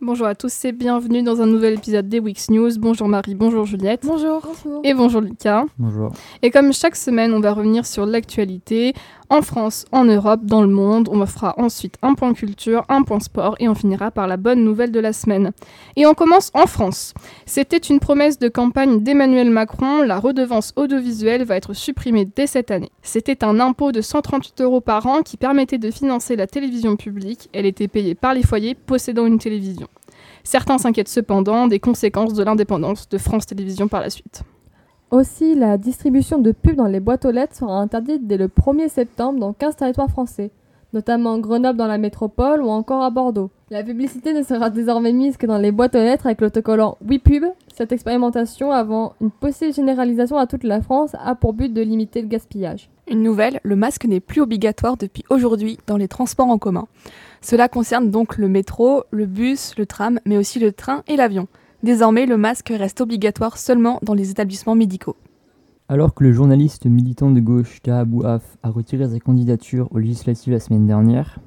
Bonjour à tous et bienvenue dans un nouvel épisode des Weeks News. Bonjour Marie, bonjour Juliette. Bonjour. Et bonjour Lucas. Bonjour. Et comme chaque semaine, on va revenir sur l'actualité en France, en Europe, dans le monde. On fera ensuite un point culture, un point sport et on finira par la bonne nouvelle de la semaine. Et on commence en France. C'était une promesse de campagne d'Emmanuel Macron. La redevance audiovisuelle va être supprimée dès cette année. C'était un impôt de 138 euros par an qui permettait de financer la télévision publique. Elle était payée par les foyers possédant une télévision. Certains s'inquiètent cependant des conséquences de l'indépendance de France Télévisions par la suite. Aussi, la distribution de pubs dans les boîtes aux lettres sera interdite dès le 1er septembre dans 15 territoires français, notamment Grenoble dans la métropole ou encore à Bordeaux. La publicité ne sera désormais mise que dans les boîtes aux lettres avec l'autocollant WePub. Cette expérimentation, avant une possible généralisation à toute la France, a pour but de limiter le gaspillage. Une nouvelle, le masque n'est plus obligatoire depuis aujourd'hui dans les transports en commun. Cela concerne donc le métro, le bus, le tram, mais aussi le train et l'avion. Désormais, le masque reste obligatoire seulement dans les établissements médicaux. Alors que le journaliste militant de gauche Taha Bouaf a retiré sa candidature aux législatives la semaine dernière,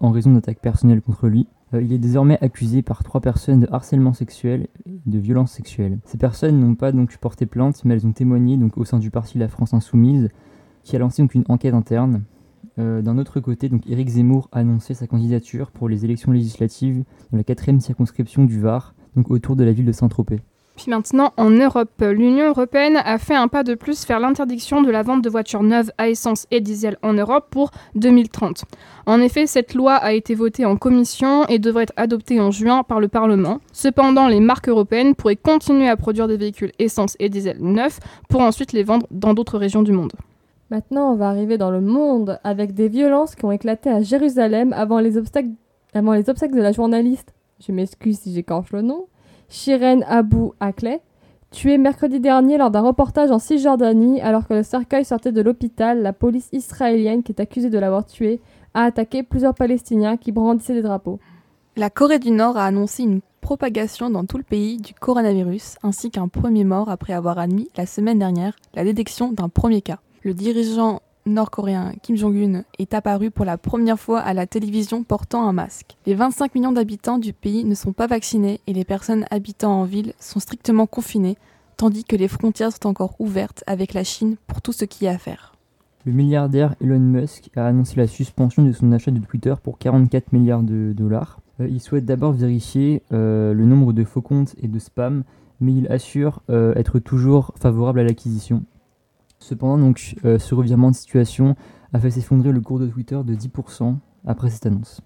en raison d'attaques personnelles contre lui, euh, il est désormais accusé par trois personnes de harcèlement sexuel et de violence sexuelle. Ces personnes n'ont pas donc porté plainte, mais elles ont témoigné au sein du parti La France Insoumise, qui a lancé une enquête interne. Euh, D'un autre côté, donc Éric Zemmour a annoncé sa candidature pour les élections législatives dans la quatrième circonscription du Var, donc autour de la ville de Saint-Tropez. Puis maintenant, en Europe, l'Union européenne a fait un pas de plus vers l'interdiction de la vente de voitures neuves à essence et diesel en Europe pour 2030. En effet, cette loi a été votée en commission et devrait être adoptée en juin par le Parlement. Cependant, les marques européennes pourraient continuer à produire des véhicules essence et diesel neufs pour ensuite les vendre dans d'autres régions du monde. Maintenant, on va arriver dans le monde avec des violences qui ont éclaté à Jérusalem avant les obstacles, avant les obsèques de la journaliste, je m'excuse si j'écorche le nom, Shiren Abu Akleh, tuée mercredi dernier lors d'un reportage en Cisjordanie alors que le cercueil sortait de l'hôpital. La police israélienne, qui est accusée de l'avoir tuée, a attaqué plusieurs Palestiniens qui brandissaient des drapeaux. La Corée du Nord a annoncé une propagation dans tout le pays du coronavirus ainsi qu'un premier mort après avoir admis la semaine dernière la détection d'un premier cas. Le dirigeant nord-coréen Kim Jong-un est apparu pour la première fois à la télévision portant un masque. Les 25 millions d'habitants du pays ne sont pas vaccinés et les personnes habitant en ville sont strictement confinées, tandis que les frontières sont encore ouvertes avec la Chine pour tout ce qui est à faire. Le milliardaire Elon Musk a annoncé la suspension de son achat de Twitter pour 44 milliards de dollars. Euh, il souhaite d'abord vérifier euh, le nombre de faux comptes et de spam, mais il assure euh, être toujours favorable à l'acquisition. Cependant, donc, euh, ce revirement de situation a fait s'effondrer le cours de Twitter de 10% après cette annonce.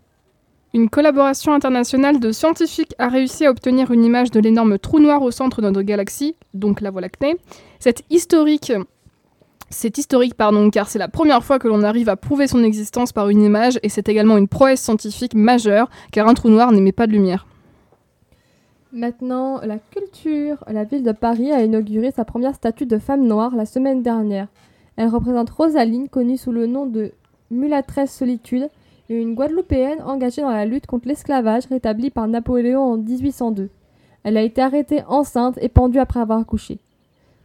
Une collaboration internationale de scientifiques a réussi à obtenir une image de l'énorme trou noir au centre de notre galaxie, donc la Voie lactée. Cette historique, c'est historique pardon, car c'est la première fois que l'on arrive à prouver son existence par une image et c'est également une prouesse scientifique majeure car un trou noir n'émet pas de lumière. Maintenant, la culture. La ville de Paris a inauguré sa première statue de femme noire la semaine dernière. Elle représente Rosaline, connue sous le nom de Mulatresse Solitude, et une Guadeloupéenne engagée dans la lutte contre l'esclavage rétablie par Napoléon en 1802. Elle a été arrêtée enceinte et pendue après avoir accouché.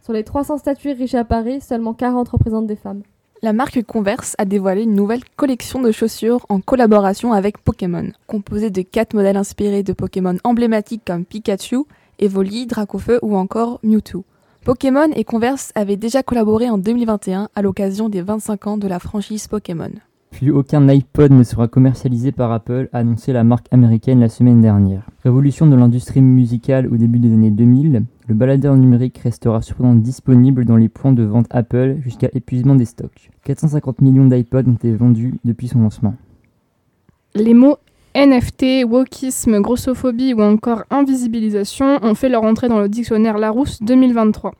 Sur les 300 statues riches à Paris, seulement 40 représentent des femmes. La marque Converse a dévoilé une nouvelle collection de chaussures en collaboration avec Pokémon, composée de 4 modèles inspirés de Pokémon emblématiques comme Pikachu, Evoli, Dracofeu ou encore Mewtwo. Pokémon et Converse avaient déjà collaboré en 2021 à l'occasion des 25 ans de la franchise Pokémon. Puis aucun iPod ne sera commercialisé par Apple, a annoncé la marque américaine la semaine dernière. Révolution de l'industrie musicale au début des années 2000, le baladeur numérique restera cependant disponible dans les points de vente Apple jusqu'à épuisement des stocks. 450 millions d'iPods ont été vendus depuis son lancement. Les mots NFT, wokisme, grossophobie ou encore invisibilisation ont fait leur entrée dans le dictionnaire Larousse 2023.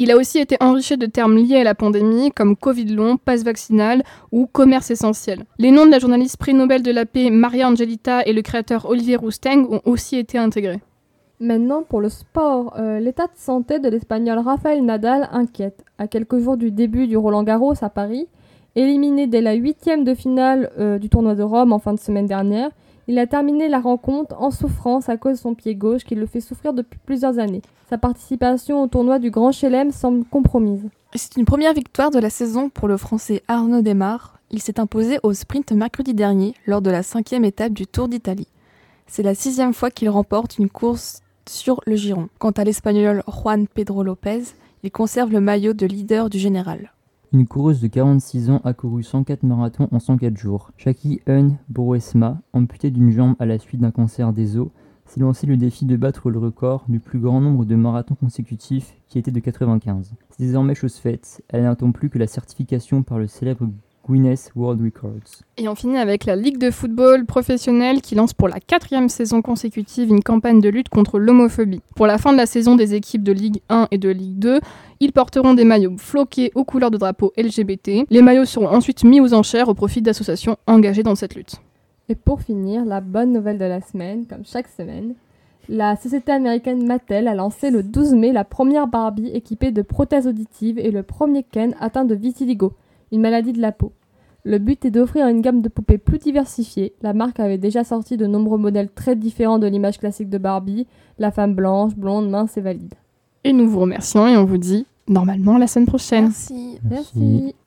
Il a aussi été enrichi de termes liés à la pandémie comme Covid long, passe vaccinal ou commerce essentiel. Les noms de la journaliste prix Nobel de la paix Maria Angelita et le créateur Olivier Rousteng ont aussi été intégrés. Maintenant, pour le sport, euh, l'état de santé de l'Espagnol Rafael Nadal inquiète. À quelques jours du début du Roland Garros à Paris, éliminé dès la huitième de finale euh, du tournoi de Rome en fin de semaine dernière, il a terminé la rencontre en souffrance à cause de son pied gauche qui le fait souffrir depuis plusieurs années. Sa participation au tournoi du Grand Chelem semble compromise. C'est une première victoire de la saison pour le Français Arnaud Desmar. Il s'est imposé au sprint mercredi dernier lors de la cinquième étape du Tour d'Italie. C'est la sixième fois qu'il remporte une course sur le giron. Quant à l'espagnol Juan Pedro Lopez, il conserve le maillot de leader du général. Une coureuse de 46 ans a couru 104 marathons en 104 jours. Shaki Un Boruesma, amputée d'une jambe à la suite d'un cancer des os, s'est lancé le défi de battre le record du plus grand nombre de marathons consécutifs qui était de 95. C'est désormais chose faite, elle n'attend plus que la certification par le célèbre Guinness World Records. Et on finit avec la Ligue de football professionnelle qui lance pour la quatrième saison consécutive une campagne de lutte contre l'homophobie. Pour la fin de la saison des équipes de Ligue 1 et de Ligue 2, ils porteront des maillots floqués aux couleurs de drapeau LGBT. Les maillots seront ensuite mis aux enchères au profit d'associations engagées dans cette lutte. Et pour finir, la bonne nouvelle de la semaine, comme chaque semaine, la société américaine Mattel a lancé le 12 mai la première Barbie équipée de prothèses auditives et le premier Ken atteint de vitiligo, une maladie de la peau. Le but est d'offrir une gamme de poupées plus diversifiée. La marque avait déjà sorti de nombreux modèles très différents de l'image classique de Barbie, la femme blanche, blonde, mince et valide. Et nous vous remercions et on vous dit normalement la semaine prochaine. Merci. Merci.